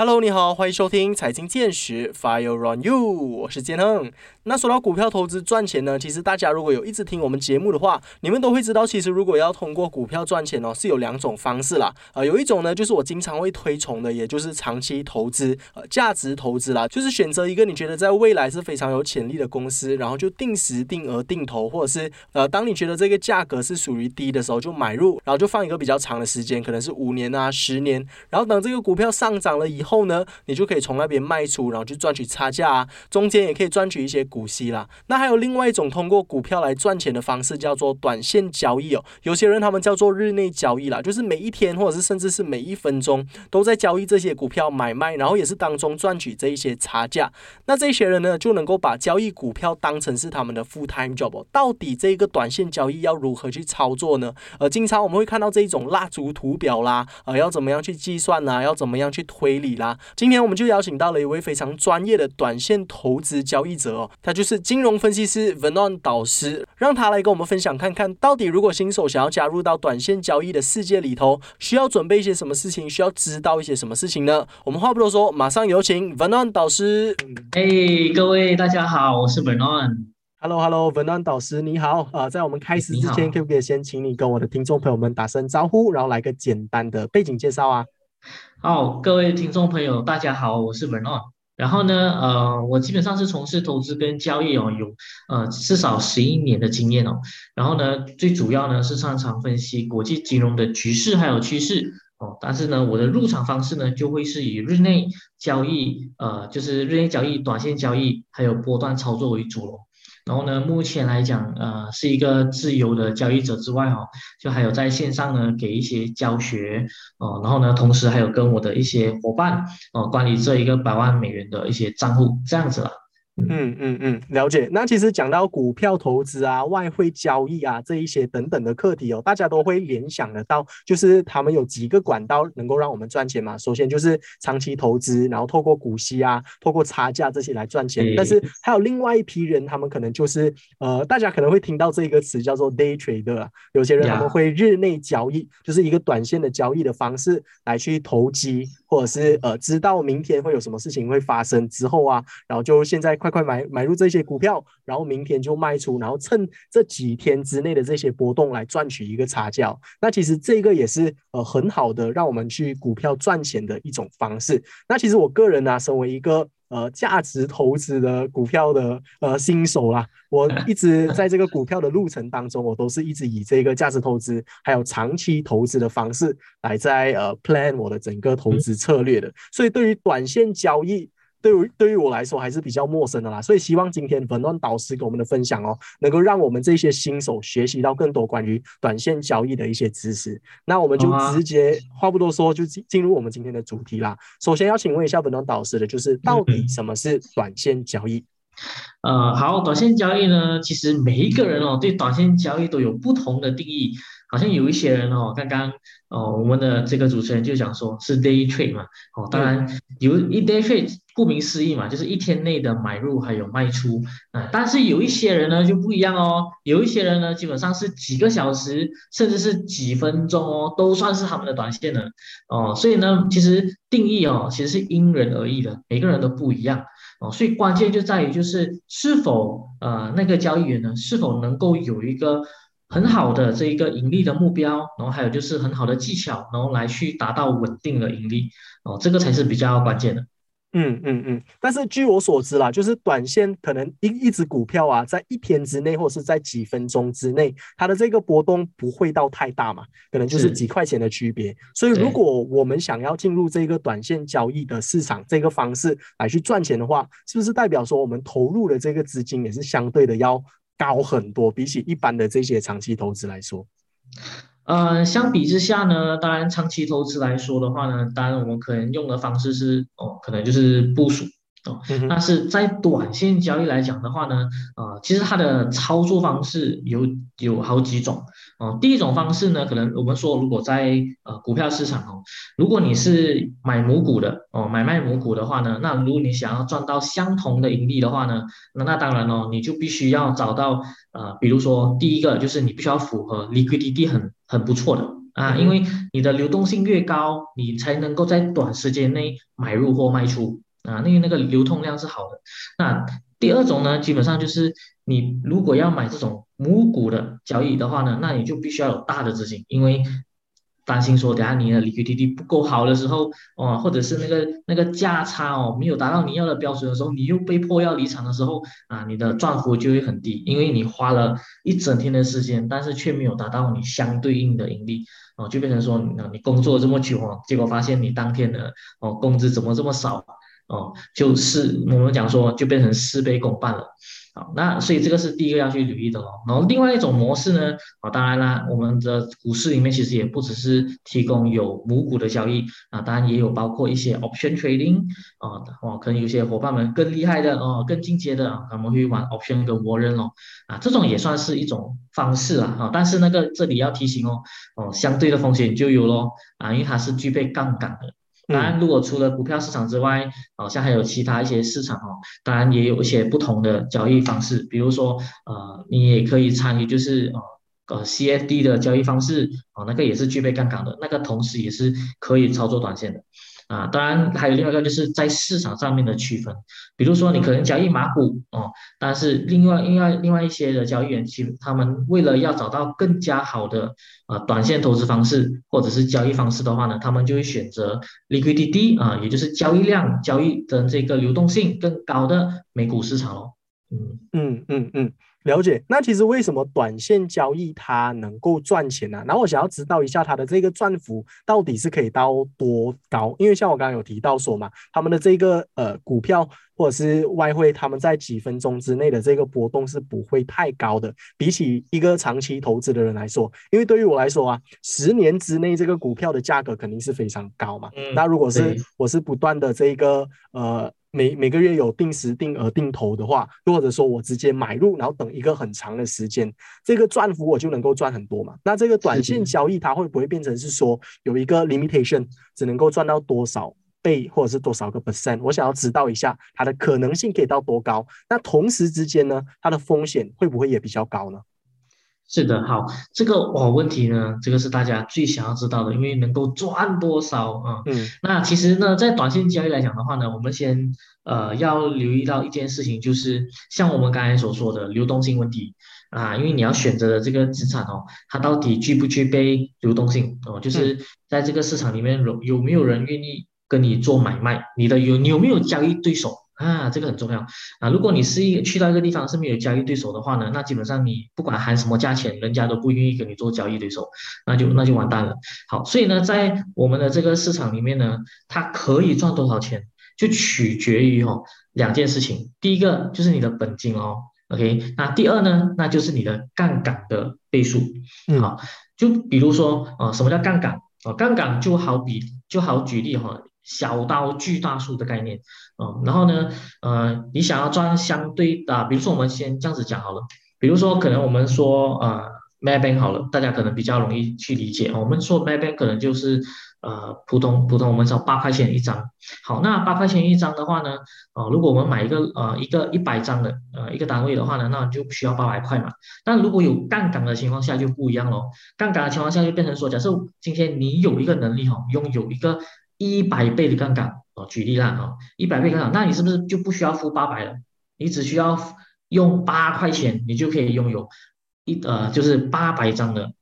Hello，你好，欢迎收听财经见识，Fire on you，我是建亨。那说到股票投资赚钱呢，其实大家如果有一直听我们节目的话，你们都会知道，其实如果要通过股票赚钱哦，是有两种方式啦。啊，有一种呢，就是我经常会推崇的，也就是长期投资，呃，价值投资啦，就是选择一个你觉得在未来是非常有潜力的公司，然后就定时定额定投，或者是呃，当你觉得这个价格是属于低的时候就买入，然后就放一个比较长的时间，可能是五年啊、十年，然后等这个股票上涨了以后。后呢，你就可以从那边卖出，然后去赚取差价啊，中间也可以赚取一些股息啦。那还有另外一种通过股票来赚钱的方式，叫做短线交易哦。有些人他们叫做日内交易啦，就是每一天或者是甚至是每一分钟都在交易这些股票买卖，然后也是当中赚取这一些差价。那这些人呢，就能够把交易股票当成是他们的 full time job。到底这个短线交易要如何去操作呢？呃，经常我们会看到这一种蜡烛图表啦，呃，要怎么样去计算呢？要怎么样去推理？啦，今天我们就邀请到了一位非常专业的短线投资交易者哦，他就是金融分析师 Venon 导师，让他来跟我们分享看看到底如果新手想要加入到短线交易的世界里头，需要准备一些什么事情，需要知道一些什么事情呢？我们话不多说，马上有请 Venon 导师。哎，各位大家好，我是 Venon。Hello，Hello，Venon 导师你好啊，在我们开始之前，可不可以先请你跟我的听众朋友们打声招呼，然后来个简单的背景介绍啊？好，各位听众朋友，大家好，我是 Vernon。然后呢，呃，我基本上是从事投资跟交易哦，有呃至少十一年的经验哦。然后呢，最主要呢是擅长分析国际金融的局势还有趋势哦。但是呢，我的入场方式呢就会是以日内交易，呃，就是日内交易、短线交易还有波段操作为主喽。然后呢，目前来讲，呃，是一个自由的交易者之外，哈，就还有在线上呢给一些教学，哦，然后呢，同时还有跟我的一些伙伴，哦，管理这一个百万美元的一些账户，这样子了。嗯嗯嗯，了解。那其实讲到股票投资啊、外汇交易啊这一些等等的课题哦，大家都会联想得到，就是他们有几个管道能够让我们赚钱嘛。首先就是长期投资，然后透过股息啊、透过差价这些来赚钱。但是还有另外一批人，他们可能就是呃，大家可能会听到这个词叫做 day trader。有些人他们会日内交易，就是一个短线的交易的方式来去投机。或者是呃，知道明天会有什么事情会发生之后啊，然后就现在快快买买入这些股票，然后明天就卖出，然后趁这几天之内的这些波动来赚取一个差价。那其实这个也是呃很好的让我们去股票赚钱的一种方式。那其实我个人呢，身为一个。呃，价值投资的股票的呃新手啦，我一直 在这个股票的路程当中，我都是一直以这个价值投资还有长期投资的方式来在呃 plan 我的整个投资策略的，所以对于短线交易。对于对于我来说还是比较陌生的啦，所以希望今天本段导师给我们的分享哦，能够让我们这些新手学习到更多关于短线交易的一些知识。那我们就直接话不多说，就进进入我们今天的主题啦。首先要请问一下本段导师的，就是到底什么是短线交易？呃，好，短线交易呢，其实每一个人哦，对短线交易都有不同的定义。好像有一些人哦，刚刚哦，我们的这个主持人就讲说是 day trade 嘛，哦，当然有一 day trade，顾名思义嘛，就是一天内的买入还有卖出啊。但是有一些人呢就不一样哦，有一些人呢基本上是几个小时，甚至是几分钟哦，都算是他们的短线了哦。所以呢，其实定义哦，其实是因人而异的，每个人都不一样哦。所以关键就在于就是是否呃那个交易员呢是否能够有一个。很好的这一个盈利的目标，然后还有就是很好的技巧，然后来去达到稳定的盈利哦，这个才是比较关键的。嗯嗯嗯。但是据我所知啦，就是短线可能一一只股票啊，在一天之内或者是在几分钟之内，它的这个波动不会到太大嘛，可能就是几块钱的区别。所以如果我们想要进入这个短线交易的市场这个方式来去赚钱的话，是不是代表说我们投入的这个资金也是相对的要？高很多，比起一般的这些长期投资来说，呃，相比之下呢，当然长期投资来说的话呢，当然我们可能用的方式是哦，可能就是部署。哦，但是在短线交易来讲的话呢，呃，其实它的操作方式有有好几种。哦。第一种方式呢，可能我们说，如果在呃股票市场哦，如果你是买母股的哦，买卖母股的话呢，那如果你想要赚到相同的盈利的话呢，那那当然哦，你就必须要找到呃，比如说第一个就是你必须要符合 liquidity 很很不错的。啊，因为你的流动性越高，你才能够在短时间内买入或卖出啊，因为那个流通量是好的。那第二种呢，基本上就是你如果要买这种母股的交易的话呢，那你就必须要有大的资金，因为。担心说，等下你的 liquidity 不够好的时候，哦，或者是那个那个价差哦没有达到你要的标准的时候，你又被迫要离场的时候，啊，你的赚幅就会很低，因为你花了一整天的时间，但是却没有达到你相对应的盈利，哦，就变成说，你工作这么久哦，结果发现你当天的哦工资怎么这么少，哦，就是我们讲说就变成事倍功半了。好，那所以这个是第一个要去留意的咯。然后另外一种模式呢，啊，当然啦，我们的股市里面其实也不只是提供有母股的交易啊，当然也有包括一些 option trading 啊，哦，可能有些伙伴们更厉害的哦，更进阶的，他们会玩 option 跟 warrant 哦，啊，这种也算是一种方式啦，啊，但是那个这里要提醒哦，哦，相对的风险就有咯，啊，因为它是具备杠杆的。当然，如果除了股票市场之外，好像还有其他一些市场哦，当然也有一些不同的交易方式，比如说，呃，你也可以参与，就是呃呃 CFD 的交易方式，哦，那个也是具备杠杆的，那个同时也是可以操作短线的。啊，当然还有另外一个就是在市场上面的区分，比如说你可能交易马股哦，但是另外另外另外一些的交易员，其实他们为了要找到更加好的啊短线投资方式或者是交易方式的话呢，他们就会选择 liquidity 啊，也就是交易量、交易的这个流动性更高的美股市场喽。嗯嗯嗯嗯。了解，那其实为什么短线交易它能够赚钱呢？然后我想要知道一下它的这个赚幅到底是可以到多高？因为像我刚刚有提到说嘛，他们的这个呃股票或者是外汇，他们在几分钟之内的这个波动是不会太高的，比起一个长期投资的人来说，因为对于我来说啊，十年之内这个股票的价格肯定是非常高嘛。那如果是我是不断的这个呃。每每个月有定时定额定投的话，又或者说我直接买入，然后等一个很长的时间，这个赚幅我就能够赚很多嘛。那这个短线交易它会不会变成是说有一个 limitation，只能够赚到多少倍或者是多少个 percent？我想要知道一下它的可能性可以到多高。那同时之间呢，它的风险会不会也比较高呢？是的，好，这个哦问题呢，这个是大家最想要知道的，因为能够赚多少啊？嗯，那其实呢，在短线交易来讲的话呢，我们先呃要留意到一件事情，就是像我们刚才所说的流动性问题啊，因为你要选择的这个资产哦，它到底具不具备流动性哦？就是在这个市场里面有有没有人愿意跟你做买卖？你的有你有没有交易对手？啊，这个很重要啊！如果你是一去到一个地方是没有交易对手的话呢，那基本上你不管喊什么价钱，人家都不愿意跟你做交易对手，那就那就完蛋了。好，所以呢，在我们的这个市场里面呢，它可以赚多少钱，就取决于哦两件事情。第一个就是你的本金哦，OK。那第二呢，那就是你的杠杆的倍数。好，就比如说啊，什么叫杠杆啊？杠杆就好比就好举例哈。小刀锯大树的概念，嗯，然后呢，呃，你想要赚相对的，比如说我们先这样子讲好了，比如说可能我们说呃 m a b a n 好了，大家可能比较容易去理解，我们说 m a b a n 可能就是呃普通普通我们说八块钱一张，好，那八块钱一张的话呢，啊，如果我们买一个呃一个一百张的呃一个单位的话呢，那就需要八百块嘛，但如果有杠杆的情况下就不一样喽，杠杆的情况下就变成说，假设今天你有一个能力哈，拥有一个。一百倍的杠杆哦，举例啦啊，一百倍杠杆，那你是不是就不需要付八百了？你只需要用八块钱，你就可以拥有一呃，就是八百张的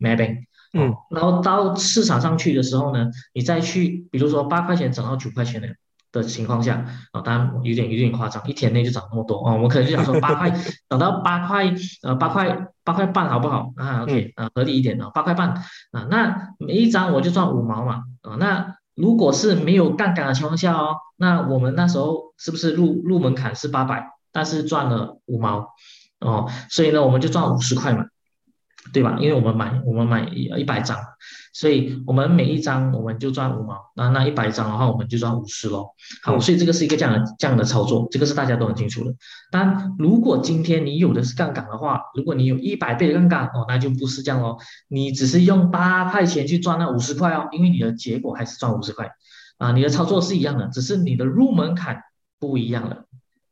嗯，然后到市场上去的时候呢，你再去，比如说八块钱涨到九块钱的的情况下啊，当然有点有点夸张，一天内就涨那么多啊，我们可能就想说八块涨到八块呃八块八块半好不好啊？OK 啊，合理一点啊，八块半啊，那每一张我就赚五毛嘛啊，那。如果是没有杠杆的情况下哦，那我们那时候是不是入入门槛是八百，但是赚了五毛哦，所以呢我们就赚五十块嘛。对吧？因为我们买我们买一一百张，所以我们每一张我们就赚五毛，那那一百张的话我们就赚五十咯。好，所以这个是一个这样的这样的操作，这个是大家都很清楚的。但如果今天你有的是杠杆的话，如果你有一百倍的杠杆哦，那就不是这样哦，你只是用八块钱去赚那五十块哦，因为你的结果还是赚五十块啊，你的操作是一样的，只是你的入门槛不一样了。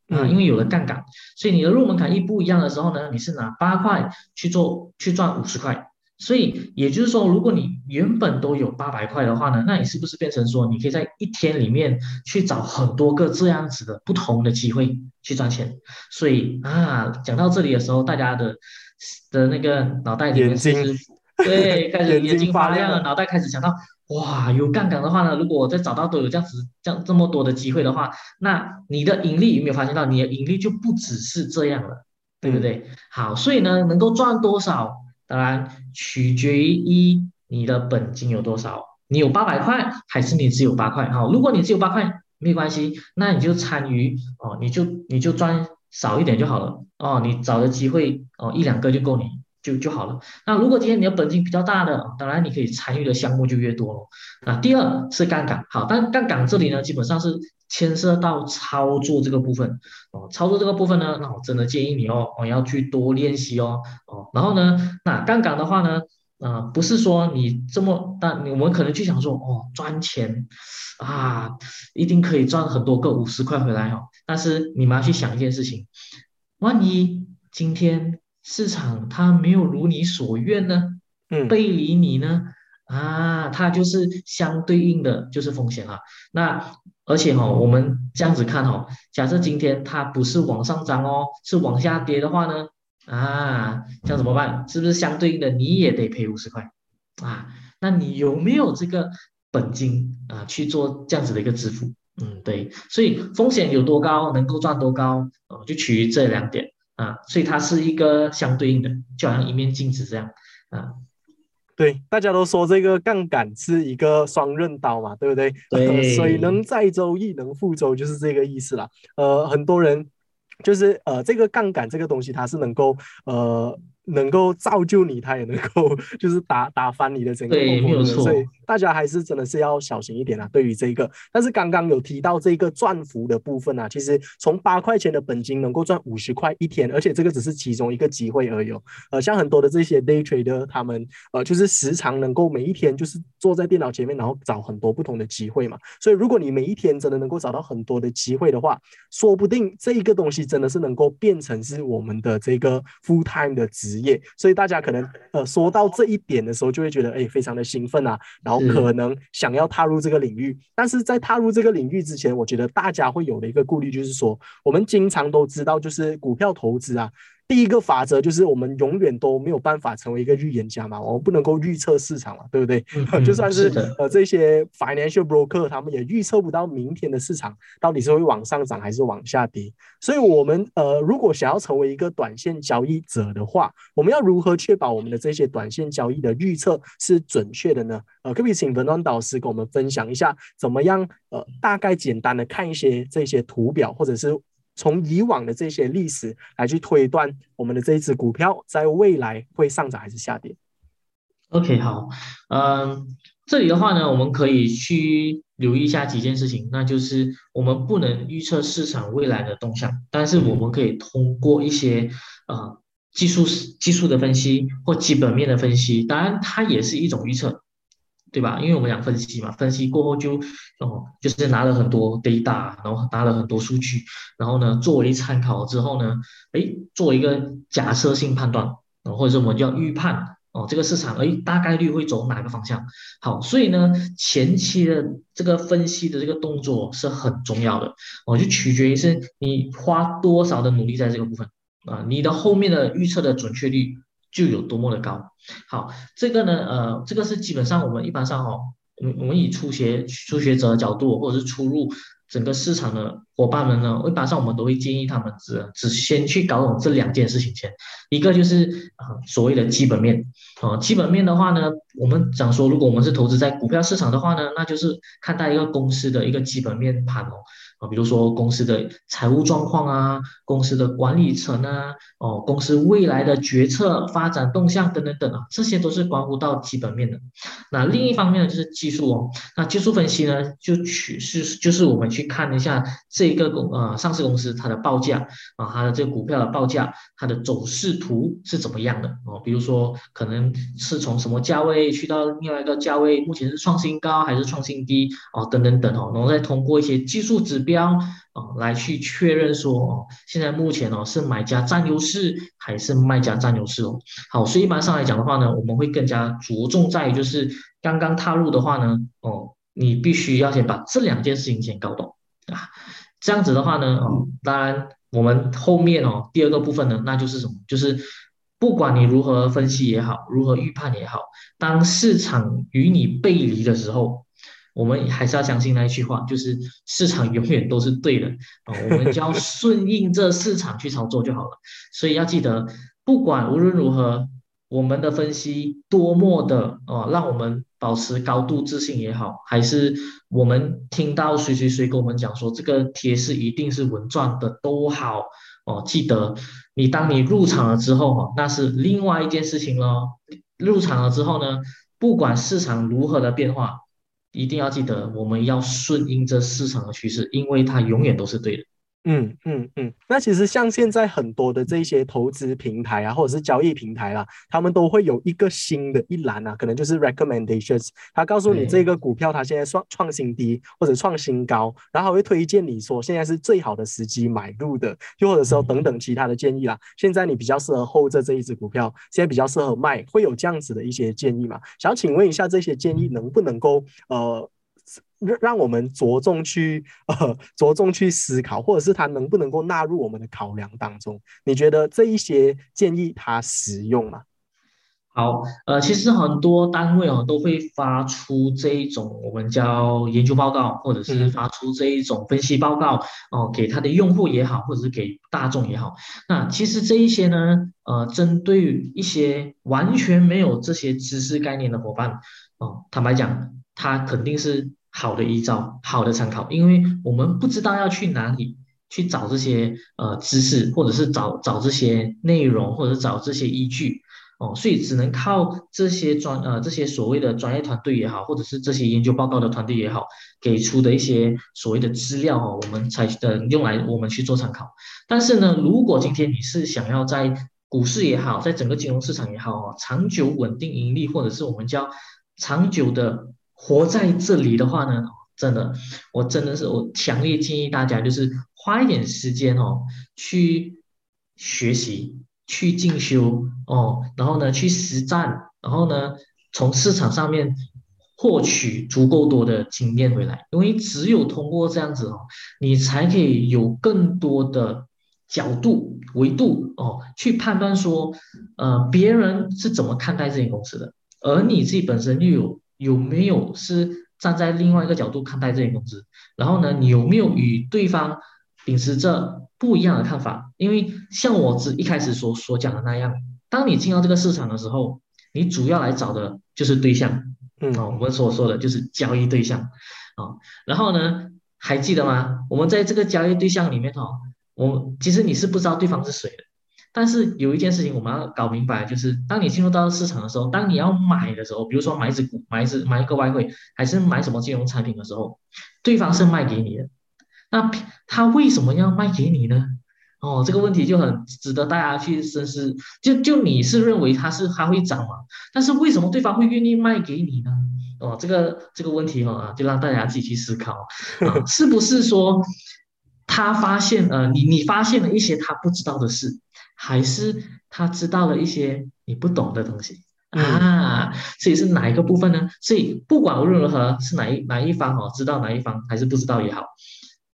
啊，因为有了杠杆，所以你的入门槛一不一样的时候呢，你是拿八块去做去赚五十块所以也就是说，如果你原本都有八百块的话呢，那你是不是变成说，你可以在一天里面去找很多个这样子的不同的机会去赚钱？所以啊，讲到这里的时候，大家的的那个脑袋里面是对开始眼睛发亮了，脑袋开始想到，哇，有杠杆的话呢，如果我再找到都有这样子这样这么多的机会的话，那你的盈利有没有发现到，你的盈利就不只是这样了，对不对？好，所以呢，能够赚多少？当然，取决于一你的本金有多少，你有八百块还是你只有八块？好，如果你只有八块，没关系，那你就参与哦，你就你就赚少一点就好了哦，你找的机会哦一两个就够你就就好了。那如果今天你的本金比较大的，当然你可以参与的项目就越多了。那第二是杠杆，好，但杠杆这里呢，基本上是。牵涉到操作这个部分哦，操作这个部分呢，那我真的建议你哦，哦要去多练习哦，哦，然后呢，那杠杆的话呢，啊，不是说你这么，但我们可能就想说，哦，赚钱啊，一定可以赚很多个五十块回来哦，但是你们要去想一件事情，万一今天市场它没有如你所愿呢，嗯，背离你呢，啊，它就是相对应的就是风险啊，那。而且哈，我们这样子看哈，假设今天它不是往上涨哦，是往下跌的话呢，啊，这样怎么办？是不是相对应的你也得赔五十块啊？那你有没有这个本金啊去做这样子的一个支付？嗯，对，所以风险有多高，能够赚多高，哦，就取于这两点啊，所以它是一个相对应的，就好像一面镜子这样啊。对，大家都说这个杠杆是一个双刃刀嘛，对不对？对，所以能载舟亦能覆舟，就是这个意思啦。呃，很多人就是呃，这个杠杆这个东西，它是能够呃。能够造就你，他也能够就是打打翻你的整个梦梦，所以大家还是真的是要小心一点啊。对于这个，但是刚刚有提到这个赚幅的部分啊，其实从八块钱的本金能够赚五十块一天，而且这个只是其中一个机会而已。呃，像很多的这些 day trader，他们呃就是时常能够每一天就是坐在电脑前面，然后找很多不同的机会嘛。所以如果你每一天真的能够找到很多的机会的话，说不定这一个东西真的是能够变成是我们的这个 full time 的职。业，所以大家可能呃说到这一点的时候，就会觉得哎非常的兴奋啊，然后可能想要踏入这个领域。但是在踏入这个领域之前，我觉得大家会有的一个顾虑就是说，我们经常都知道，就是股票投资啊。第一个法则就是我们永远都没有办法成为一个预言家嘛，我们不能够预测市场嘛，对不对？就算是呃这些 financial broker，他们也预测不到明天的市场到底是会往上涨还是往下跌。所以，我们呃如果想要成为一个短线交易者的话，我们要如何确保我们的这些短线交易的预测是准确的呢？呃，可不可以请文端导师跟我们分享一下，怎么样呃大概简单的看一些这些图表，或者是？从以往的这些历史来去推断，我们的这一只股票在未来会上涨还是下跌？OK，好，嗯，这里的话呢，我们可以去留意一下几件事情，那就是我们不能预测市场未来的动向，但是我们可以通过一些呃技术技术的分析或基本面的分析，当然它也是一种预测。对吧？因为我们讲分析嘛，分析过后就哦，就是拿了很多 data，然后拿了很多数据，然后呢，作为参考之后呢，哎，做一个假设性判断，或者说我们叫预判哦，这个市场哎大概率会走哪个方向？好，所以呢，前期的这个分析的这个动作是很重要的哦，就取决于是你花多少的努力在这个部分啊，你的后面的预测的准确率。就有多么的高，好，这个呢，呃，这个是基本上我们一般上哦，我们我们以初学初学者的角度，或者是初入整个市场的伙伴们呢，一般上我们都会建议他们只只先去搞懂这两件事情先，一个就是啊所谓的基本面，啊基本面的话呢，我们讲说如果我们是投资在股票市场的话呢，那就是看待一个公司的一个基本面盘哦。啊，比如说公司的财务状况啊，公司的管理层啊，哦，公司未来的决策、发展动向等等等啊，这些都是关乎到基本面的。那另一方面呢，就是技术哦。那技术分析呢，就取是就是我们去看一下这这个公呃上市公司它的报价啊，它的这个股票的报价，它的走势图是怎么样的哦？比如说可能是从什么价位去到另外一个价位，目前是创新高还是创新低哦？等等等哦，然后再通过一些技术指标哦，来去确认说哦，现在目前哦是买家占优势还是卖家占优势哦。好，所以一般上来讲的话呢，我们会更加着重在于就是刚刚踏入的话呢，哦，你必须要先把这两件事情先搞懂啊。这样子的话呢，哦，当然我们后面哦第二个部分呢，那就是什么？就是不管你如何分析也好，如何预判也好，当市场与你背离的时候。我们还是要相信那一句话，就是市场永远都是对的啊，我们就要顺应这市场去操作就好了。所以要记得，不管无论如何，我们的分析多么的哦，让我们保持高度自信也好，还是我们听到谁谁谁跟我们讲说这个贴士一定是稳赚的都好哦，记得你当你入场了之后哈，那是另外一件事情喽。入场了之后呢，不管市场如何的变化。一定要记得，我们要顺应这市场的趋势，因为它永远都是对的。嗯嗯嗯，那其实像现在很多的这些投资平台啊，或者是交易平台啦，他们都会有一个新的一栏啊，可能就是 recommendations，他告诉你这个股票它现在创创新低或者创新高，然后会推荐你说现在是最好的时机买入的，又或者说等等其他的建议啦。现在你比较适合 hold 着这一只股票，现在比较适合卖，会有这样子的一些建议嘛？想请问一下，这些建议能不能够呃？让让我们着重去呃着重去思考，或者是它能不能够纳入我们的考量当中？你觉得这一些建议它实用吗？好，呃，其实很多单位哦都会发出这一种我们叫研究报告，或者是发出这一种分析报告哦，给他的用户也好，或者是给大众也好。那其实这一些呢，呃，针对一些完全没有这些知识概念的伙伴哦，坦白讲，他肯定是。好的依照，好的参考，因为我们不知道要去哪里去找这些呃知识，或者是找找这些内容，或者是找这些依据哦，所以只能靠这些专呃这些所谓的专业团队也好，或者是这些研究报告的团队也好，给出的一些所谓的资料哦，我们才呃用来我们去做参考。但是呢，如果今天你是想要在股市也好，在整个金融市场也好哦，长久稳定盈利，或者是我们叫长久的。活在这里的话呢，真的，我真的是我强烈建议大家，就是花一点时间哦，去学习，去进修哦，然后呢，去实战，然后呢，从市场上面获取足够多的经验回来，因为只有通过这样子哦，你才可以有更多的角度、维度哦，去判断说，呃，别人是怎么看待这间公司的，而你自己本身又有。有没有是站在另外一个角度看待这间公司？然后呢，你有没有与对方秉持着不一样的看法？因为像我只一开始所所讲的那样，当你进到这个市场的时候，你主要来找的就是对象，嗯，哦，我们所说的就是交易对象，啊，然后呢，还记得吗？我们在这个交易对象里面哦，我其实你是不知道对方是谁的。但是有一件事情我们要搞明白，就是当你进入到市场的时候，当你要买的时候，比如说买一只股、买一只买一个外汇，还是买什么金融产品的时候，对方是卖给你的，那他为什么要卖给你呢？哦，这个问题就很值得大家去深思。就就你是认为它是它会涨嘛？但是为什么对方会愿意卖给你呢？哦，这个这个问题哈，就让大家自己去思考，是不是说他发现呃，你你发现了一些他不知道的事？还是他知道了一些你不懂的东西啊？所以是哪一个部分呢？所以不管无论如何是哪一哪一方哦，知道哪一方还是不知道也好，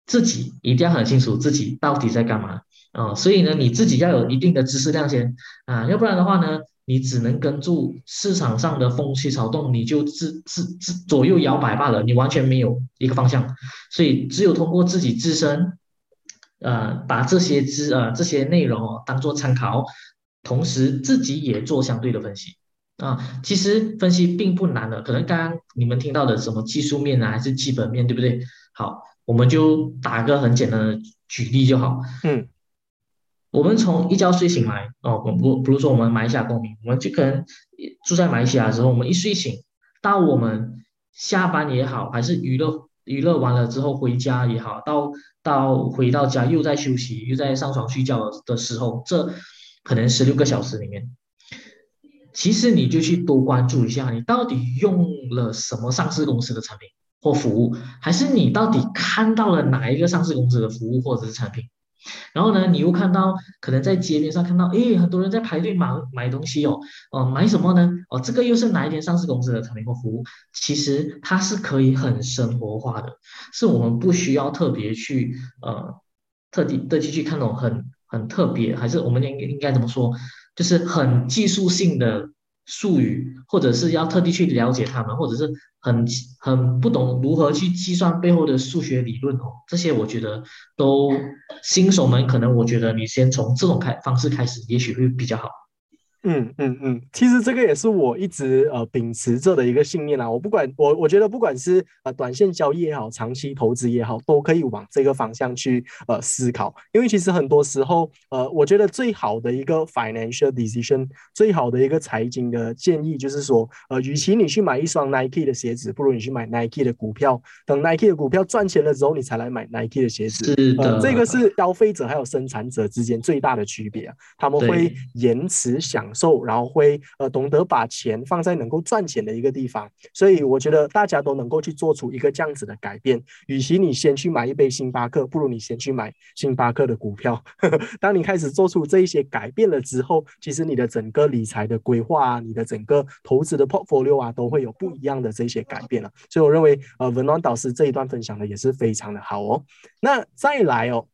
自己一定要很清楚自己到底在干嘛啊！所以呢，你自己要有一定的知识量先啊，要不然的话呢，你只能跟住市场上的风起草动，你就自自自左右摇摆罢了，你完全没有一个方向。所以只有通过自己自身。呃，把这些资呃这些内容哦当做参考，同时自己也做相对的分析啊。其实分析并不难的，可能刚刚你们听到的什么技术面啊，还是基本面，对不对？好，我们就打个很简单的举例就好。嗯，我们从一觉睡醒来哦，不，比如说我们马来西亚公民，我们就可能住在马来西亚的时候，我们一睡醒到我们下班也好，还是娱乐。娱乐完了之后回家也好，到到回到家又在休息，又在上床睡觉的时候，这可能十六个小时里面，其实你就去多关注一下，你到底用了什么上市公司的产品或服务，还是你到底看到了哪一个上市公司的服务或者是产品？然后呢，你又看到可能在街边上看到，诶，很多人在排队买买东西哦，哦，买什么呢？哦，这个又是哪一间上市公司的产品或服务？其实它是可以很生活化的，是我们不需要特别去呃特地特地去看那种很很特别，还是我们应应该怎么说？就是很技术性的。术语，或者是要特地去了解他们，或者是很很不懂如何去计算背后的数学理论哦，这些我觉得都新手们可能，我觉得你先从这种开方式开始，也许会比较好。嗯嗯嗯，其实这个也是我一直呃秉持着的一个信念啊。我不管我我觉得不管是呃短线交易也好，长期投资也好，都可以往这个方向去呃思考。因为其实很多时候呃，我觉得最好的一个 financial decision，最好的一个财经的建议就是说，呃，与其你去买一双 Nike 的鞋子，不如你去买 Nike 的股票。等 Nike 的股票赚钱了之后，你才来买 Nike 的鞋子。是的，这个是消费者还有生产者之间最大的区别啊。他们会延迟受，然后会呃懂得把钱放在能够赚钱的一个地方，所以我觉得大家都能够去做出一个这样子的改变。与其你先去买一杯星巴克，不如你先去买星巴克的股票。当你开始做出这一些改变了之后，其实你的整个理财的规划啊，你的整个投资的 portfolio 啊，都会有不一样的这些改变了。所以我认为呃文暖导师这一段分享的也是非常的好哦。那再来哦。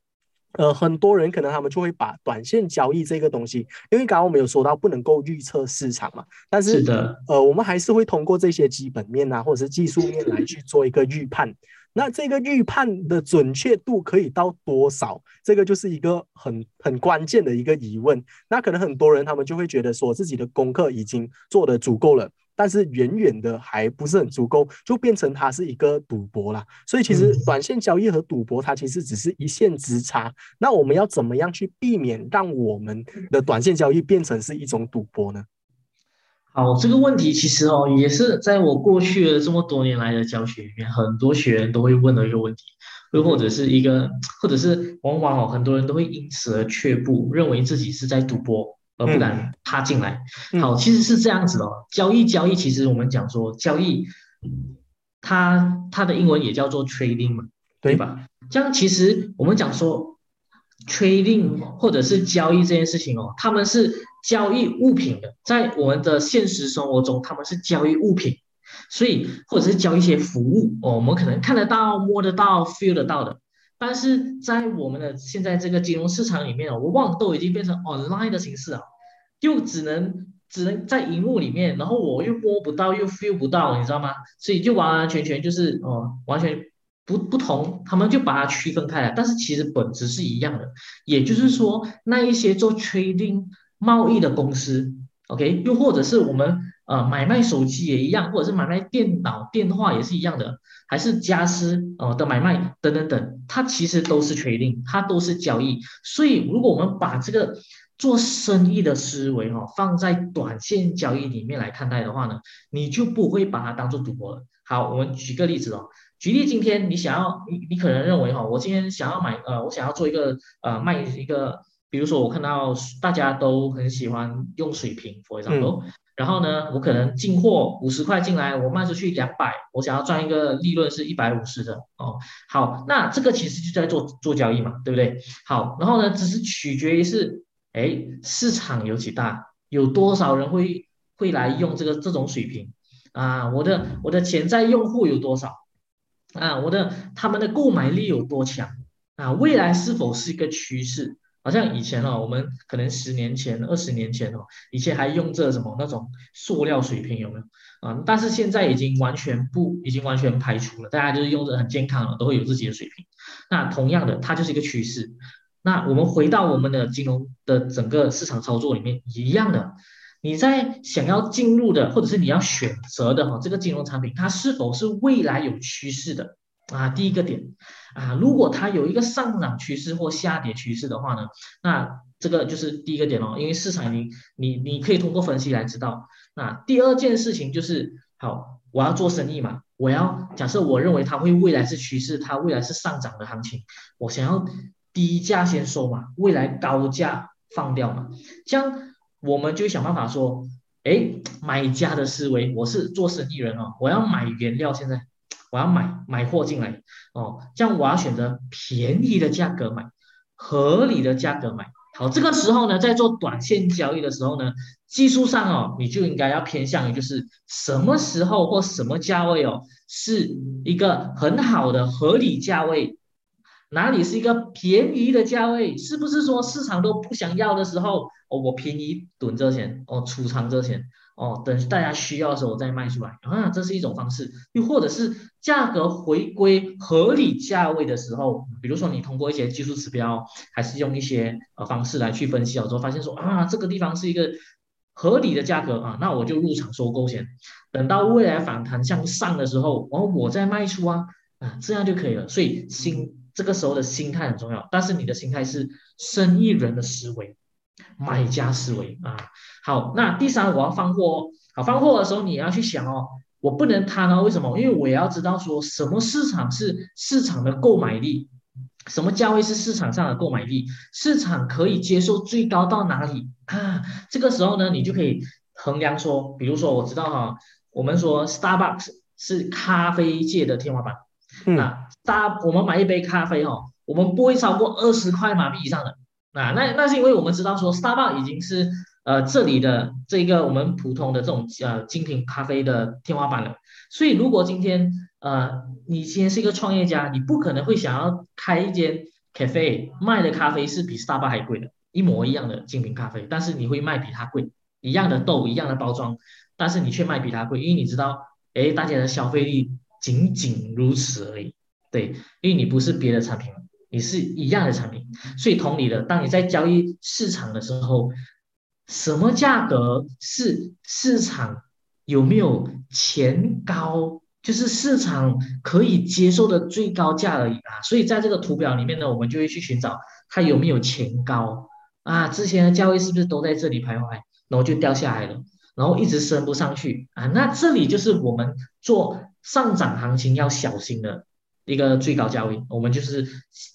呃，很多人可能他们就会把短线交易这个东西，因为刚刚我们有说到不能够预测市场嘛，但是呃，我们还是会通过这些基本面啊，或者是技术面来去做一个预判。那这个预判的准确度可以到多少？这个就是一个很很关键的一个疑问。那可能很多人他们就会觉得说自己的功课已经做得足够了。但是远远的还不是很足够，就变成它是一个赌博啦。所以其实短线交易和赌博，它其实只是一线之差。那我们要怎么样去避免让我们的短线交易变成是一种赌博呢？好，这个问题其实哦，也是在我过去的这么多年来的教学里面，很多学员都会问的一个问题，又或者是一个，或者是往往哦，很多人都会因此而却步，认为自己是在赌博。而不敢踏进来。好，其实是这样子的。交易交易，其实我们讲说交易，它它的英文也叫做 trading 嘛，对吧？这样其实我们讲说 trading 或者是交易这件事情哦，他们是交易物品的，在我们的现实生活中，他们是交易物品，所以或者是交一些服务哦，我们可能看得到、摸得到、feel 得到的。但是在我们的现在这个金融市场里面哦，往往都已经变成 online 的形式啊，又只能只能在荧幕里面，然后我又摸不到，又 feel 不到，你知道吗？所以就完完全全就是哦，完全不不同，他们就把它区分开来，但是其实本质是一样的。也就是说，那一些做 trading 贸易的公司，OK，又或者是我们呃买卖手机也一样，或者是买卖电脑电话也是一样的。还是家私呃的买卖等等等，它其实都是 trading，它都是交易。所以如果我们把这个做生意的思维哈放在短线交易里面来看待的话呢，你就不会把它当做赌博了。好，我们举个例子哦，举例今天你想要你你可能认为哈，我今天想要买呃我想要做一个呃卖一个，比如说我看到大家都很喜欢用水瓶，for example。然后呢，我可能进货五十块进来，我卖出去两百，我想要赚一个利润是一百五十的哦。好，那这个其实就在做做交易嘛，对不对？好，然后呢，只是取决于是，哎，市场有几大，有多少人会会来用这个这种水平啊？我的我的潜在用户有多少啊？我的他们的购买力有多强啊？未来是否是一个趋势？好像以前哦，我们可能十年前、二十年前哦，以前还用这什么那种塑料水瓶有没有啊？但是现在已经完全不，已经完全排除了，大家就是用着很健康了，都会有自己的水平。那同样的，它就是一个趋势。那我们回到我们的金融的整个市场操作里面，一样的，你在想要进入的，或者是你要选择的哈，这个金融产品，它是否是未来有趋势的？啊，第一个点啊，如果它有一个上涨趋势或下跌趋势的话呢，那这个就是第一个点哦，因为市场你你你可以通过分析来知道。那第二件事情就是，好，我要做生意嘛，我要假设我认为它会未来是趋势，它未来是上涨的行情，我想要低价先收嘛，未来高价放掉嘛，这样我们就想办法说，哎，买家的思维，我是做生意人哦，我要买原料现在。我要买买货进来哦，这样我要选择便宜的价格买，合理的价格买。好，这个时候呢，在做短线交易的时候呢，技术上哦，你就应该要偏向于就是什么时候或什么价位哦，是一个很好的合理价位，哪里是一个便宜的价位？是不是说市场都不想要的时候，哦，我便宜囤这钱，哦，储藏这钱？哦，等大家需要的时候我再卖出来啊，这是一种方式。又或者是价格回归合理价位的时候，比如说你通过一些技术指标，还是用一些呃方式来去分析了之后，发现说啊，这个地方是一个合理的价格啊，那我就入场收购先，等到未来反弹向上的时候，然后我再卖出啊啊，这样就可以了。所以心这个时候的心态很重要，但是你的心态是生意人的思维。买家思维啊，好，那第三我要放货哦，好，放货的时候你要去想哦，我不能贪哦，为什么？因为我也要知道说什么市场是市场的购买力，什么价位是市场上的购买力，市场可以接受最高到哪里啊？这个时候呢，你就可以衡量说，比如说我知道哈，我们说 Starbucks 是咖啡界的天花板，那大我们买一杯咖啡哦，我们不会超过二十块马币以上的。啊，那那是因为我们知道说，Starbucks 已经是呃这里的这个我们普通的这种呃精品咖啡的天花板了。所以如果今天呃你今天是一个创业家，你不可能会想要开一间 cafe 卖的咖啡是比 Starbucks 还贵的，一模一样的精品咖啡，但是你会卖比它贵，一样的豆，一样的包装，但是你却卖比它贵，因为你知道，哎，大家的消费力仅仅如此而已，对，因为你不是别的产品了。也是一样的产品，所以同理的，当你在交易市场的时候，什么价格是市场有没有前高，就是市场可以接受的最高价而已啊。所以在这个图表里面呢，我们就会去寻找它有没有前高啊。之前的价位是不是都在这里徘徊，然后就掉下来了，然后一直升不上去啊？那这里就是我们做上涨行情要小心的。一个最高价位，我们就是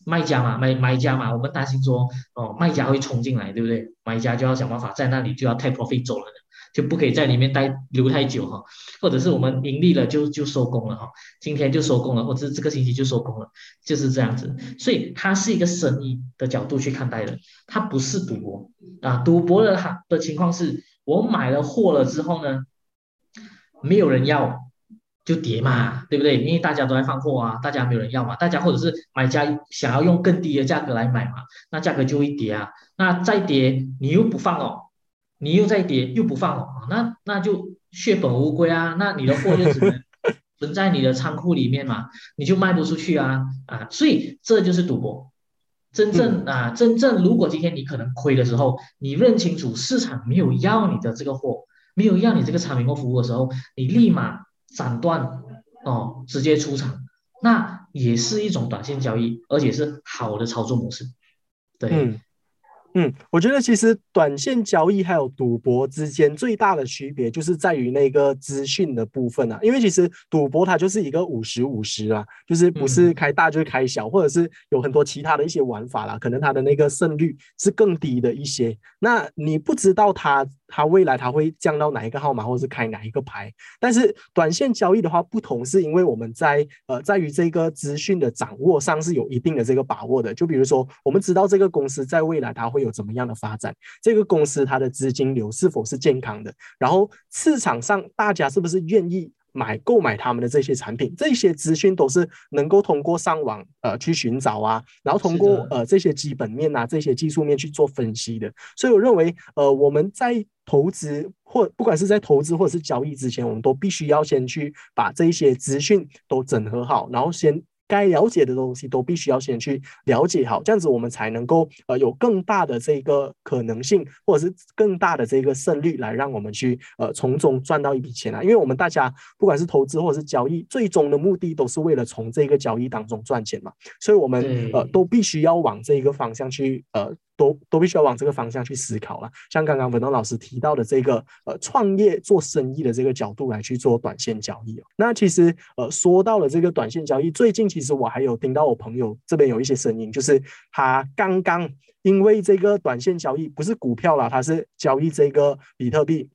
卖家嘛，买买家嘛，我们担心说，哦，卖家会冲进来，对不对？买家就要想办法在那里就要 take profit 走了，就不可以在里面待留太久哈，或者是我们盈利了就就收工了哈，今天就收工了，或者这个星期就收工了，就是这样子。所以它是一个生意的角度去看待的，它不是赌博啊。赌博的哈的情况是，我买了货了之后呢，没有人要。就跌嘛，对不对？因为大家都在放货啊，大家没有人要嘛，大家或者是买家想要用更低的价格来买嘛，那价格就会跌啊。那再跌，你又不放哦，你又再跌又不放哦，那那就血本无归啊。那你的货就只能 存在你的仓库里面嘛，你就卖不出去啊啊。所以这就是赌博。真正啊，真正如果今天你可能亏的时候，你认清楚市场没有要你的这个货，没有要你这个产品或服务的时候，你立马。斩断哦，直接出场，那也是一种短线交易，而且是好的操作模式，对。我觉得其实短线交易还有赌博之间最大的区别，就是在于那个资讯的部分啊。因为其实赌博它就是一个五十五十啊，就是不是开大就是开小，或者是有很多其他的一些玩法啦，可能它的那个胜率是更低的一些。那你不知道它它未来它会降到哪一个号码，或者是开哪一个牌。但是短线交易的话不同，是因为我们在呃在于这个资讯的掌握上是有一定的这个把握的。就比如说我们知道这个公司在未来它会。有怎么样的发展？这个公司它的资金流是否是健康的？然后市场上大家是不是愿意？买购买他们的这些产品，这些资讯都是能够通过上网呃去寻找啊，然后通过呃这些基本面啊这些技术面去做分析的。所以我认为呃我们在投资或不管是在投资或者是交易之前，我们都必须要先去把这一些资讯都整合好，然后先。该了解的东西都必须要先去了解好，这样子我们才能够呃有更大的这个可能性，或者是更大的这个胜率，来让我们去呃从中赚到一笔钱啊！因为我们大家不管是投资或者是交易，最终的目的都是为了从这个交易当中赚钱嘛，所以我们呃都必须要往这一个方向去呃。都都必须要往这个方向去思考了。像刚刚文东老师提到的这个呃创业做生意的这个角度来去做短线交易哦。那其实呃说到了这个短线交易，最近其实我还有听到我朋友这边有一些声音，就是他刚刚因为这个短线交易不是股票啦，他是交易这个比特币，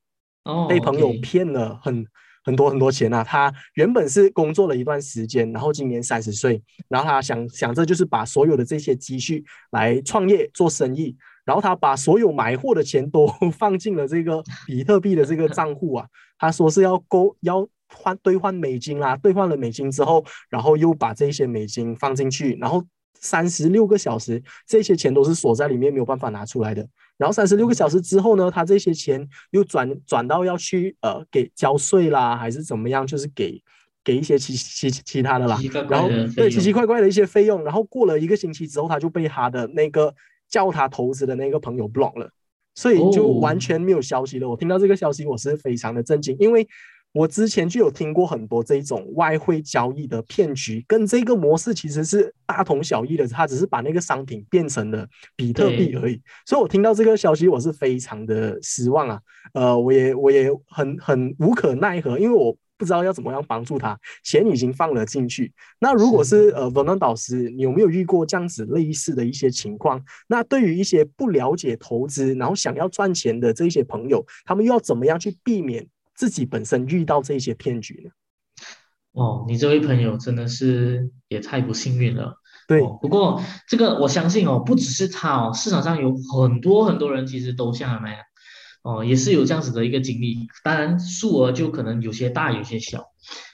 被朋友骗了很。很多很多钱啊。他原本是工作了一段时间，然后今年三十岁，然后他想想着就是把所有的这些积蓄来创业做生意，然后他把所有买货的钱都放进了这个比特币的这个账户啊。他说是要购要换兑换美金啦，兑换了美金之后，然后又把这些美金放进去，然后。三十六个小时，这些钱都是锁在里面，没有办法拿出来的。然后三十六个小时之后呢，他这些钱又转转到要去呃给交税啦，还是怎么样，就是给给一些其其其他的啦。然后对奇奇怪怪的一些费用。然后过了一个星期之后，他就被他的那个叫他投资的那个朋友 block 了，所以就完全没有消息了。我听到这个消息，我是非常的震惊，因为。我之前就有听过很多这种外汇交易的骗局，跟这个模式其实是大同小异的，他只是把那个商品变成了比特币而已。所以我听到这个消息，我是非常的失望啊！呃，我也我也很很无可奈何，因为我不知道要怎么样帮助他，钱已经放了进去。那如果是呃文文导师，你有没有遇过这样子类似的一些情况？那对于一些不了解投资，然后想要赚钱的这些朋友，他们又要怎么样去避免？自己本身遇到这些骗局呢？哦，你这位朋友真的是也太不幸运了。对，不过这个我相信哦，不只是他哦，市场上有很多很多人其实都像他那样，哦，也是有这样子的一个经历。当然，数额就可能有些大，有些小。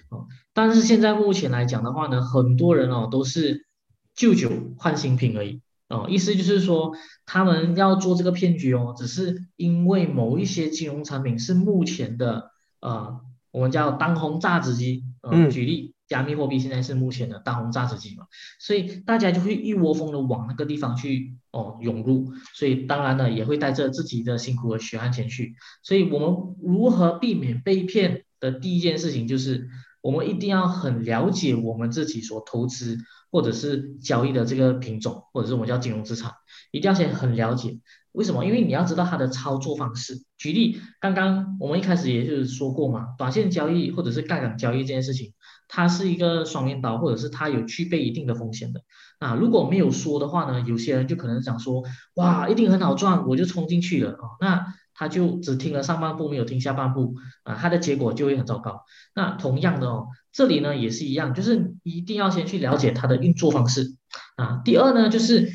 哦，但是现在目前来讲的话呢，很多人哦都是旧酒换新品而已。哦，意思就是说，他们要做这个骗局哦，只是因为某一些金融产品是目前的。呃，我们叫当红榨汁机，呃，举例，加密货币现在是目前的当红榨汁机嘛，所以大家就会一窝蜂的往那个地方去哦涌入，所以当然呢也会带着自己的辛苦和血汗钱去，所以我们如何避免被骗的第一件事情就是，我们一定要很了解我们自己所投资或者是交易的这个品种，或者是我们叫金融资产，一定要先很了解。为什么？因为你要知道它的操作方式。举例，刚刚我们一开始也就是说过嘛，短线交易或者是杠杆交易这件事情，它是一个双面刀，或者是它有具备一定的风险的。啊，如果没有说的话呢，有些人就可能想说，哇，一定很好赚，我就冲进去了啊。那他就只听了上半部，没有听下半部啊，他的结果就会很糟糕。那同样的哦，这里呢也是一样，就是一定要先去了解它的运作方式啊。第二呢，就是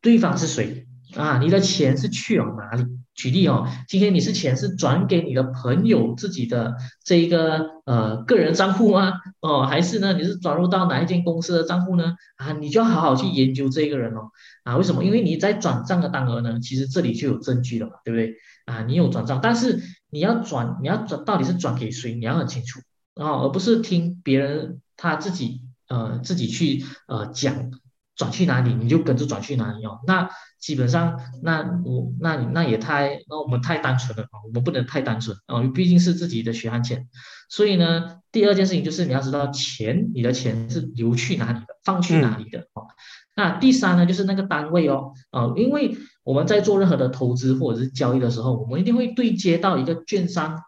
对方是谁。啊，你的钱是去往哪里？举例哦，今天你是钱是转给你的朋友自己的这一个呃个人账户吗？哦，还是呢你是转入到哪一间公司的账户呢？啊，你就要好好去研究这个人哦。啊，为什么？因为你在转账的当额呢，其实这里就有证据了嘛，对不对？啊，你有转账，但是你要转，你要转到底是转给谁？你要很清楚啊，而不是听别人他自己呃自己去呃讲。转去哪里你就跟着转去哪里哦。那基本上，那我那那也太那我们太单纯了啊，我们不能太单纯啊，毕竟是自己的血汗钱。所以呢，第二件事情就是你要知道钱，你的钱是流去哪里的，放去哪里的哦。那第三呢，就是那个单位哦，啊，因为我们在做任何的投资或者是交易的时候，我们一定会对接到一个券商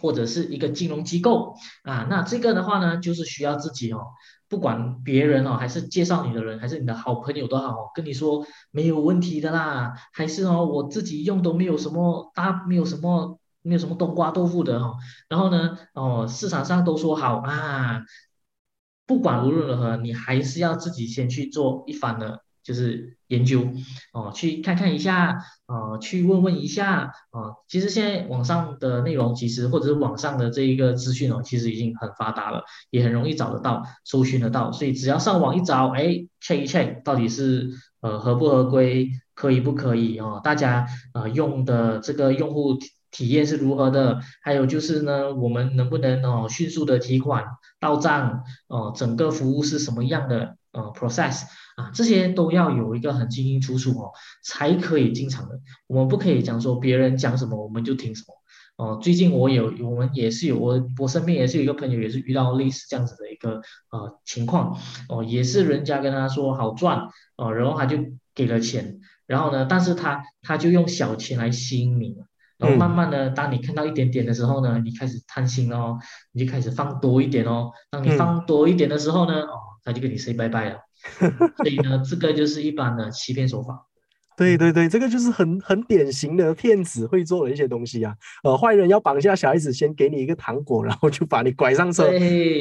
或者是一个金融机构啊。那这个的话呢，就是需要自己哦。不管别人哦，还是介绍你的人，还是你的好朋友都好，跟你说没有问题的啦，还是哦我自己用都没有什么大，没有什么没有什么冬瓜豆腐的哦。然后呢，哦市场上都说好啊，不管无论如何，你还是要自己先去做一番的。就是研究哦，去看看一下，呃，去问问一下，啊，其实现在网上的内容，其实或者是网上的这一个资讯哦，其实已经很发达了，也很容易找得到，搜寻得到，所以只要上网一找，哎，check 一 check，到底是呃合不合规，可以不可以哦？大家呃用的这个用户体体验是如何的？还有就是呢，我们能不能哦迅速的提款到账？哦，整个服务是什么样的？呃，process 啊，这些都要有一个很清清楚楚哦，才可以进场的。我们不可以讲说别人讲什么我们就听什么。哦，最近我有，我们也是有，我我身边也是有一个朋友，也是遇到类似这样子的一个呃情况。哦，也是人家跟他说好赚，哦，然后他就给了钱，然后呢，但是他他就用小钱来吸引你，然后慢慢的，当你看到一点点的时候呢，你开始贪心哦，你就开始放多一点哦。当你放多一点的时候呢，哦。他就跟你 say 拜拜了，所以呢，这个就是一般的欺骗手法。对对对，这个就是很很典型的骗子会做的一些东西啊。呃，坏人要绑架小孩子，先给你一个糖果，然后就把你拐上车，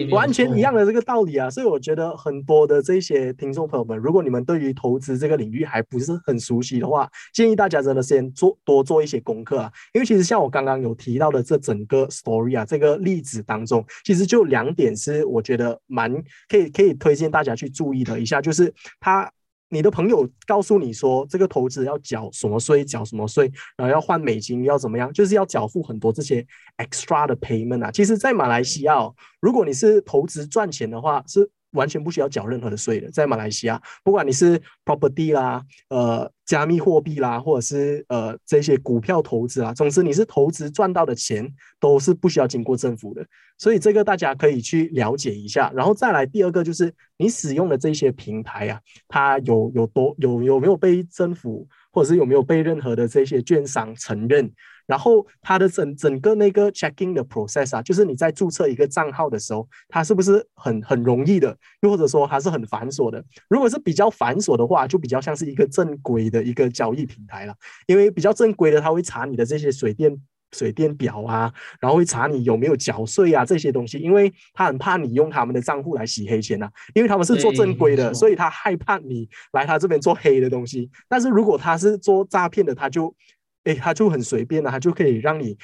完全一样的这个道理啊。所以我觉得很多的这些听众朋友们，如果你们对于投资这个领域还不是很熟悉的话，建议大家真的先做多做一些功课啊。因为其实像我刚刚有提到的这整个 story 啊，这个例子当中，其实就两点是我觉得蛮可以可以推荐大家去注意的一下，就是他。你的朋友告诉你说，这个投资要缴什么税，缴什么税，然后要换美金，要怎么样，就是要缴付很多这些 extra 的 payment 啊。其实，在马来西亚，如果你是投资赚钱的话，是。完全不需要缴任何的税的，在马来西亚，不管你是 property 啦，呃，加密货币啦，或者是呃这些股票投资啊，总之你是投资赚到的钱，都是不需要经过政府的，所以这个大家可以去了解一下。然后再来第二个就是你使用的这些平台啊，它有有多有有没有被政府或者是有没有被任何的这些券商承认？然后它的整整个那个 checking 的 process 啊，就是你在注册一个账号的时候，它是不是很很容易的？又或者说它是很繁琐的？如果是比较繁琐的话，就比较像是一个正规的一个交易平台了。因为比较正规的，他会查你的这些水电水电表啊，然后会查你有没有缴税啊这些东西，因为他很怕你用他们的账户来洗黑钱呐。因为他们是做正规的，所以他害怕你来他这边做黑的东西。但是如果他是做诈骗的，他就哎，他就很随便了，他就可以让你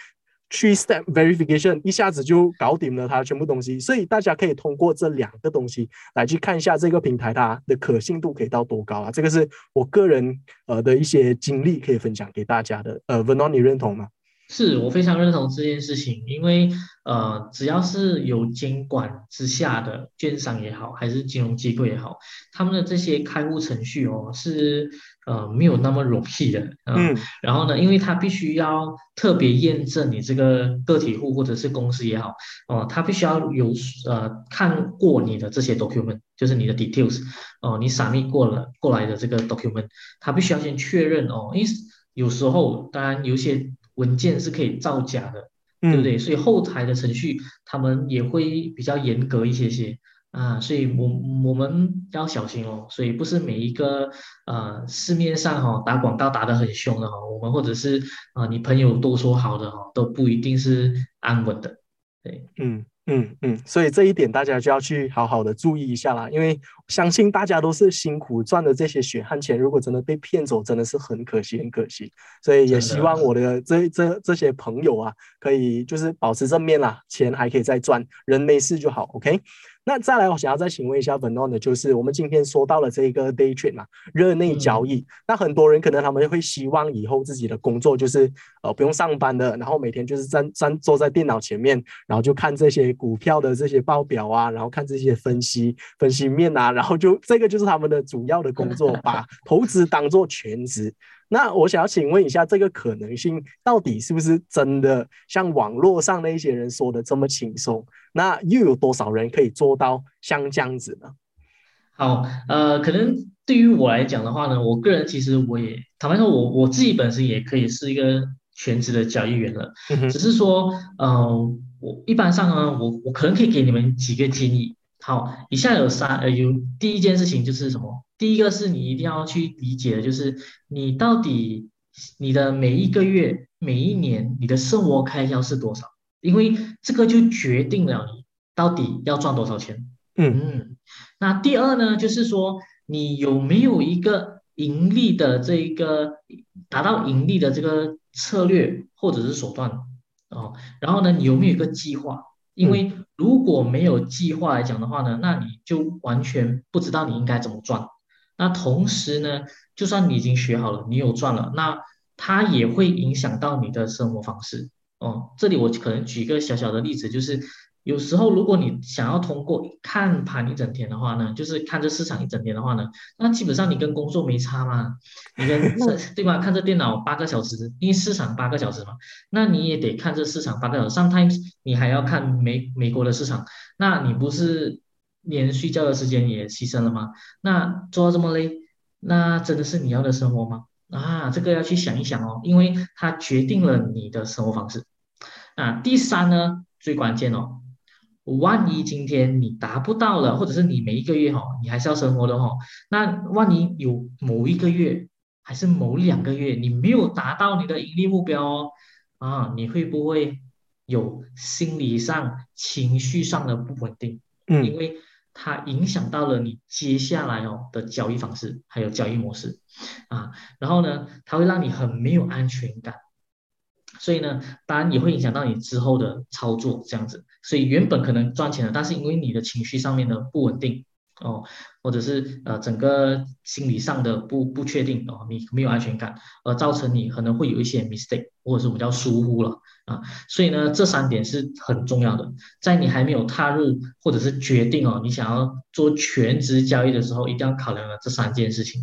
去 step verification，一下子就搞定了他全部东西。所以大家可以通过这两个东西来去看一下这个平台它的可信度可以到多高啊？这个是我个人呃的一些经历可以分享给大家的。呃，Venon，你认同吗？是我非常认同这件事情，因为呃，只要是有监管之下的券商也好，还是金融机构也好，他们的这些开户程序哦，是呃没有那么容易的。嗯。然后呢，因为他必须要特别验证你这个个体户或者是公司也好，哦，他必须要有呃看过你的这些 document，就是你的 details，哦，你 submit 过了过来的这个 document，他必须要先确认哦，因为有时候当然有些。文件是可以造假的，对不对？所以后台的程序他们也会比较严格一些些啊，所以我我们要小心哦。所以不是每一个呃市面上哈打广告打得很凶的哈，我们或者是啊你朋友都说好的哈，都不一定是安稳的，对，嗯。嗯嗯，所以这一点大家就要去好好的注意一下啦，因为相信大家都是辛苦赚的这些血汗钱，如果真的被骗走，真的是很可惜，很可惜。所以也希望我的这这这些朋友啊，可以就是保持正面啦，钱还可以再赚，人没事就好，OK。那再来，我想要再请问一下 v e n o n 的，就是我们今天说到了这个 day trade 嘛，热内交易。那很多人可能他们会希望以后自己的工作就是呃不用上班的，然后每天就是站站坐在电脑前面，然后就看这些股票的这些报表啊，然后看这些分析分析面啊，然后就这个就是他们的主要的工作，把 投资当做全职。那我想要请问一下，这个可能性到底是不是真的像网络上那些人说的这么轻松？那又有多少人可以做到像这样子呢？好，呃，可能对于我来讲的话呢，我个人其实我也坦白说，我我自己本身也可以是一个全职的交易员了，只是说，呃，我一般上呢，我我可能可以给你们几个建议。好，以下有三，呃，有第一件事情就是什么？第一个是你一定要去理解的，就是你到底你的每一个月、每一年你的生活开销是多少，因为这个就决定了你到底要赚多少钱。嗯嗯。那第二呢，就是说你有没有一个盈利的这一个达到盈利的这个策略或者是手段哦？然后呢，你有没有一个计划？因为如果没有计划来讲的话呢，那你就完全不知道你应该怎么赚。那同时呢，就算你已经学好了，你有赚了，那它也会影响到你的生活方式。哦，这里我可能举一个小小的例子，就是。有时候，如果你想要通过看盘一整天的话呢，就是看这市场一整天的话呢，那基本上你跟工作没差嘛，你跟 对吧？看这电脑八个小时，因为市场八个小时嘛，那你也得看这市场八个小时。Sometimes 你还要看美美国的市场，那你不是连睡觉的时间也牺牲了吗？那做到这么累，那真的是你要的生活吗？啊，这个要去想一想哦，因为它决定了你的生活方式。那第三呢，最关键哦。万一今天你达不到了，或者是你每一个月哈，你还是要生活的哈，那万一有某一个月还是某两个月你没有达到你的盈利目标哦，啊，你会不会有心理上、情绪上的不稳定？嗯，因为它影响到了你接下来哦的交易方式，还有交易模式啊，然后呢，它会让你很没有安全感，所以呢，当然也会影响到你之后的操作这样子，所以原本可能赚钱的，但是因为你的情绪上面的不稳定。哦，或者是呃整个心理上的不不确定哦，你没有安全感，而造成你可能会有一些 mistake，或者是我们叫疏忽了啊，所以呢，这三点是很重要的，在你还没有踏入或者是决定哦，你想要做全职交易的时候，一定要考量了这三件事情。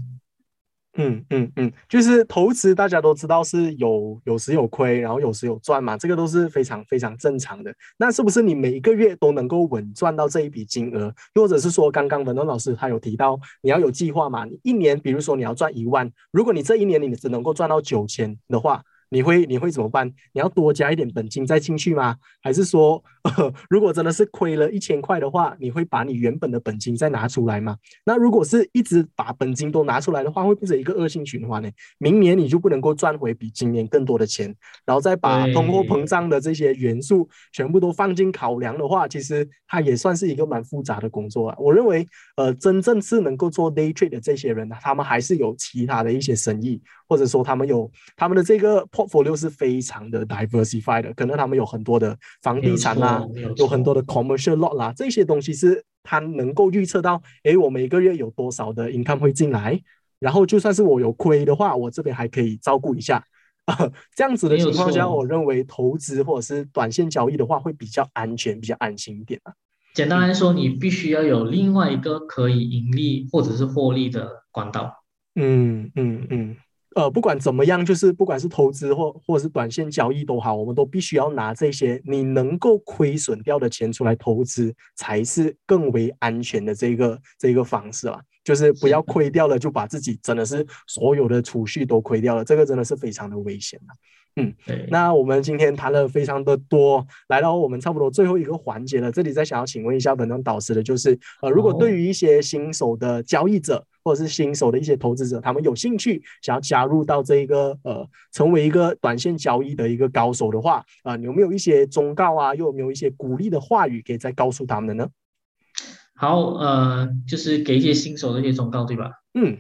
嗯嗯嗯，就是投资，大家都知道是有有时有亏，然后有时有赚嘛，这个都是非常非常正常的。那是不是你每一个月都能够稳赚到这一笔金额？或者是说，刚刚文东老师他有提到，你要有计划嘛？你一年，比如说你要赚一万，如果你这一年你只能够赚到九千的话。你会你会怎么办？你要多加一点本金再进去吗？还是说，如果真的是亏了一千块的话，你会把你原本的本金再拿出来吗？那如果是一直把本金都拿出来的话，会变成一个恶性循环呢？明年你就不能够赚回比今年更多的钱，然后再把通货膨胀的这些元素全部都放进考量的话，其实它也算是一个蛮复杂的工作啊。我认为，呃，真正是能够做 day trade 的这些人呢，他们还是有其他的一些生意。或者说他们有他们的这个 portfolio 是非常的 diversified 的，可能他们有很多的房地产啦，有很多的 commercial lot 啦，这些东西是他能够预测到，诶，我每个月有多少的 income 会进来，然后就算是我有亏的话，我这边还可以照顾一下，这样子的情况下，我认为投资或者是短线交易的话会比较安全，比较安心一点啊。简单来说，你必须要有另外一个可以盈利或者是获利的管道。嗯嗯嗯。呃，不管怎么样，就是不管是投资或或者是短线交易都好，我们都必须要拿这些你能够亏损掉的钱出来投资，才是更为安全的这个这个方式啦。就是不要亏掉了，就把自己真的是所有的储蓄都亏掉了，这个真的是非常的危险的。嗯，对。那我们今天谈了非常的多，来到我们差不多最后一个环节了。这里再想要请问一下本堂导师的，就是呃，如果对于一些新手的交易者或者是新手的一些投资者，他们有兴趣想要加入到这一个呃，成为一个短线交易的一个高手的话，啊，有没有一些忠告啊，又有没有一些鼓励的话语可以再告诉他们的呢？好，呃，就是给一些新手的一些忠告，对吧？嗯。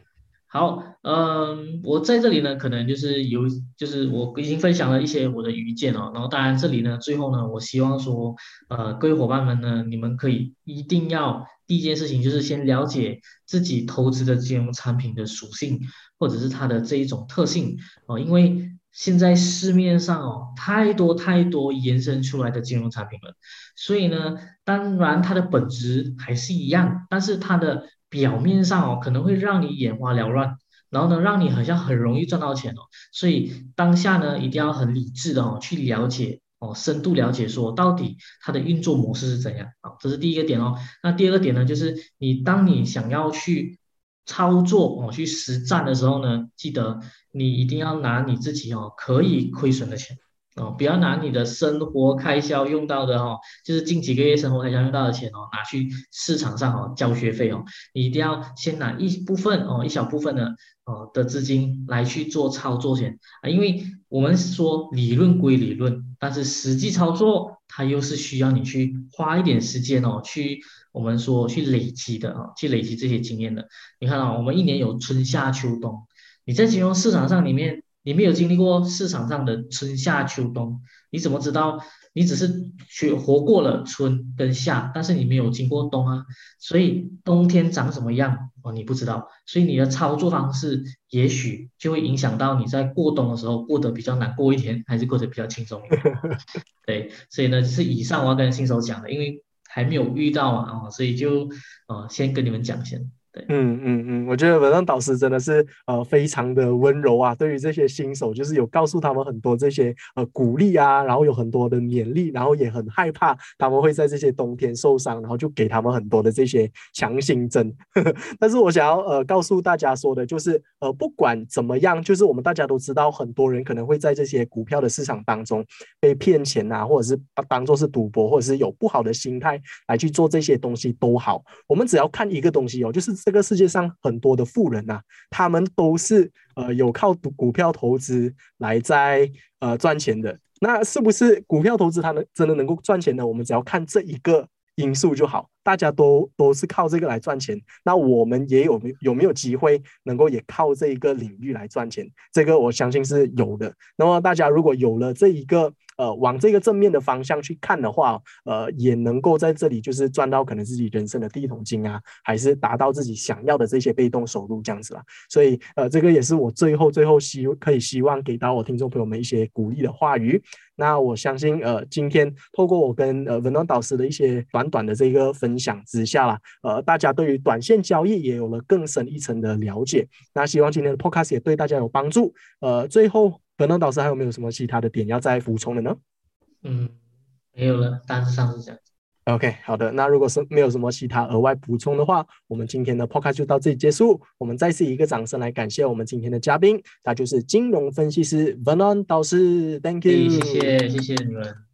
好，嗯，我在这里呢，可能就是有，就是我已经分享了一些我的愚见哦，然后当然这里呢，最后呢，我希望说，呃，各位伙伴们呢，你们可以一定要第一件事情就是先了解自己投资的金融产品的属性，或者是它的这一种特性哦，因为现在市面上哦，太多太多延伸出来的金融产品了，所以呢，当然它的本质还是一样，但是它的表面上哦，可能会让你眼花缭乱，然后呢，让你好像很容易赚到钱哦。所以当下呢，一定要很理智的哦，去了解哦，深度了解说到底它的运作模式是怎样啊。这是第一个点哦。那第二个点呢，就是你当你想要去操作哦，去实战的时候呢，记得你一定要拿你自己哦可以亏损的钱。哦，不要拿你的生活开销用到的哈，就是近几个月生活开销用到的钱哦，拿去市场上哦交学费哦，你一定要先拿一部分哦，一小部分的哦的资金来去做操作先啊，因为我们说理论归理论，但是实际操作它又是需要你去花一点时间哦，去我们说去累积的啊，去累积这些经验的。你看啊，我们一年有春夏秋冬，你在金融市场上里面。你没有经历过市场上的春夏秋冬，你怎么知道？你只是去活过了春跟夏，但是你没有经过冬啊，所以冬天长什么样哦，你不知道，所以你的操作方式也许就会影响到你在过冬的时候过得比较难过一天，还是过得比较轻松。对，所以呢，是以上我要跟新手讲的，因为还没有遇到啊，所以就呃先跟你们讲先。嗯嗯嗯，我觉得文章导师真的是呃非常的温柔啊，对于这些新手，就是有告诉他们很多这些呃鼓励啊，然后有很多的勉励，然后也很害怕他们会在这些冬天受伤，然后就给他们很多的这些强心针。但是我想要呃告诉大家说的就是呃不管怎么样，就是我们大家都知道，很多人可能会在这些股票的市场当中被骗钱啊，或者是当做是赌博，或者是有不好的心态来去做这些东西都好，我们只要看一个东西哦，就是。这个世界上很多的富人呐，他们都是呃有靠股票投资来在呃赚钱的。那是不是股票投资它能真的能够赚钱呢？我们只要看这一个因素就好。大家都都是靠这个来赚钱，那我们也有没有没有机会能够也靠这一个领域来赚钱？这个我相信是有的。那么大家如果有了这一个呃往这个正面的方向去看的话，呃，也能够在这里就是赚到可能自己人生的第一桶金啊，还是达到自己想要的这些被动收入这样子啦。所以呃，这个也是我最后最后希可以希望给到我听众朋友们一些鼓励的话语。那我相信呃，今天透过我跟呃文东导师的一些短短的这个分。分享之下啦，呃，大家对于短线交易也有了更深一层的了解。那希望今天的 podcast 也对大家有帮助。呃，最后，本能导师还有没有什么其他的点要再补充的呢？嗯，没有了，大致上是这样。OK，好的。那如果是没有什么其他额外补充的话，我们今天的 podcast 就到这里结束。我们再次一个掌声来感谢我们今天的嘉宾，他就是金融分析师 Vernon 导师。Thank you，谢谢，谢谢你们。